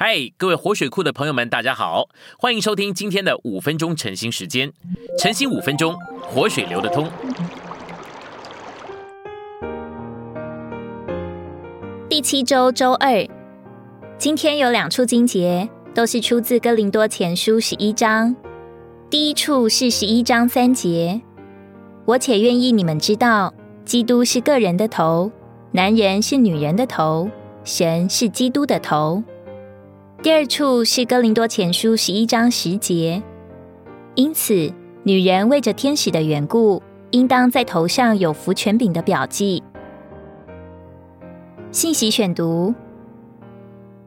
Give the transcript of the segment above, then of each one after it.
嗨，各位活水库的朋友们，大家好，欢迎收听今天的五分钟晨兴时间。晨兴五分钟，活水流得通。第七周周二，今天有两处经节，都是出自哥林多前书十一章。第一处是十一章三节，我且愿意你们知道，基督是个人的头，男人是女人的头，神是基督的头。第二处是哥林多前书十一章十节，因此女人为着天使的缘故，应当在头上有福权柄的表记。信息选读，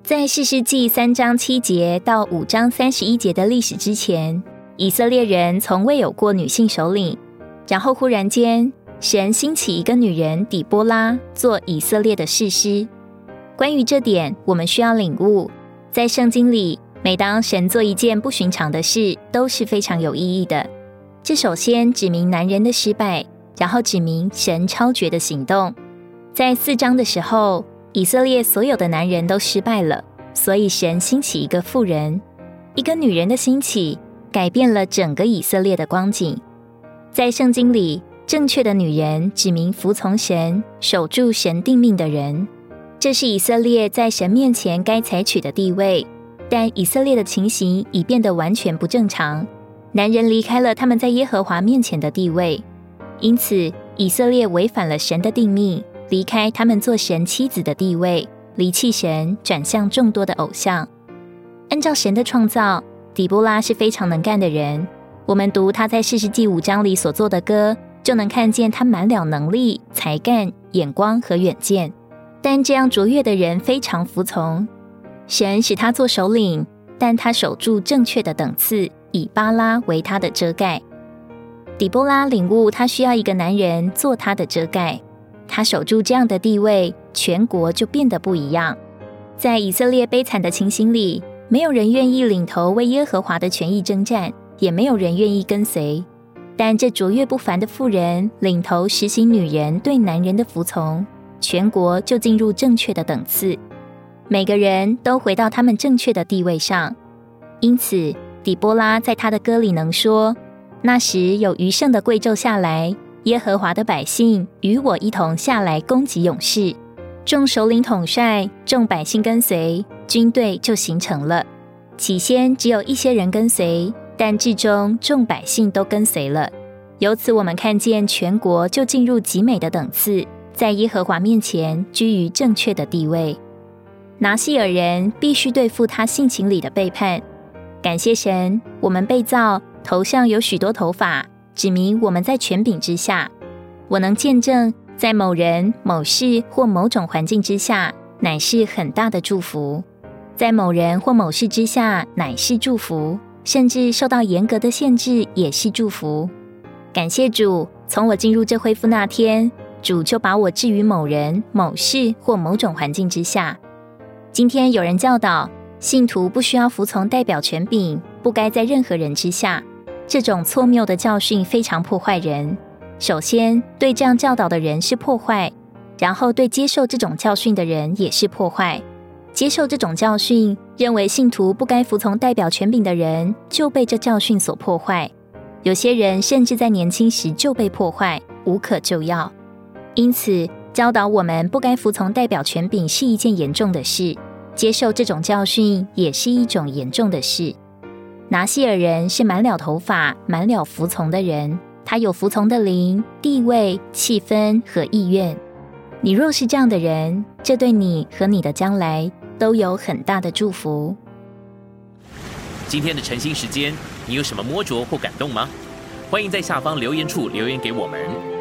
在四世纪三章七节到五章三十一节的历史之前，以色列人从未有过女性首领。然后忽然间，神兴起一个女人底波拉做以色列的士师。关于这点，我们需要领悟。在圣经里，每当神做一件不寻常的事，都是非常有意义的。这首先指明男人的失败，然后指明神超绝的行动。在四章的时候，以色列所有的男人都失败了，所以神兴起一个妇人，一个女人的兴起，改变了整个以色列的光景。在圣经里，正确的女人指明服从神、守住神定命的人。这是以色列在神面前该采取的地位，但以色列的情形已变得完全不正常。男人离开了他们在耶和华面前的地位，因此以色列违反了神的定命，离开他们做神妻子的地位，离弃神，转向众多的偶像。按照神的创造，底波拉是非常能干的人。我们读他在四世纪五章里所做的歌，就能看见他满了能力、才干、眼光和远见。但这样卓越的人非常服从神，使他做首领，但他守住正确的等次，以巴拉为他的遮盖。底波拉领悟，他需要一个男人做他的遮盖。他守住这样的地位，全国就变得不一样。在以色列悲惨的情形里，没有人愿意领头为耶和华的权益征战，也没有人愿意跟随。但这卓越不凡的妇人领头实行女人对男人的服从。全国就进入正确的等次，每个人都回到他们正确的地位上。因此，底波拉在他的歌里能说：“那时有余剩的贵胄下来，耶和华的百姓与我一同下来攻击勇士，众首领统帅，众百姓跟随，军队就形成了。起先只有一些人跟随，但至终众百姓都跟随了。由此，我们看见全国就进入极美的等次。”在耶和华面前居于正确的地位，拿西尔人必须对付他性情里的背叛。感谢神，我们被造头上有许多头发，指明我们在权柄之下。我能见证，在某人、某事或某种环境之下，乃是很大的祝福；在某人或某事之下，乃是祝福，甚至受到严格的限制，也是祝福。感谢主，从我进入这恢复那天。主就把我置于某人、某事或某种环境之下。今天有人教导信徒不需要服从代表权柄，不该在任何人之下。这种错谬的教训非常破坏人。首先，对这样教导的人是破坏；然后，对接受这种教训的人也是破坏。接受这种教训，认为信徒不该服从代表权柄的人，就被这教训所破坏。有些人甚至在年轻时就被破坏，无可救药。因此，教导我们不该服从代表权柄是一件严重的事，接受这种教训也是一种严重的事。拿西尔人是满了头发、满了服从的人，他有服从的灵、地位、气氛和意愿。你若是这样的人，这对你和你的将来都有很大的祝福。今天的晨兴时间，你有什么摸着或感动吗？欢迎在下方留言处留言给我们。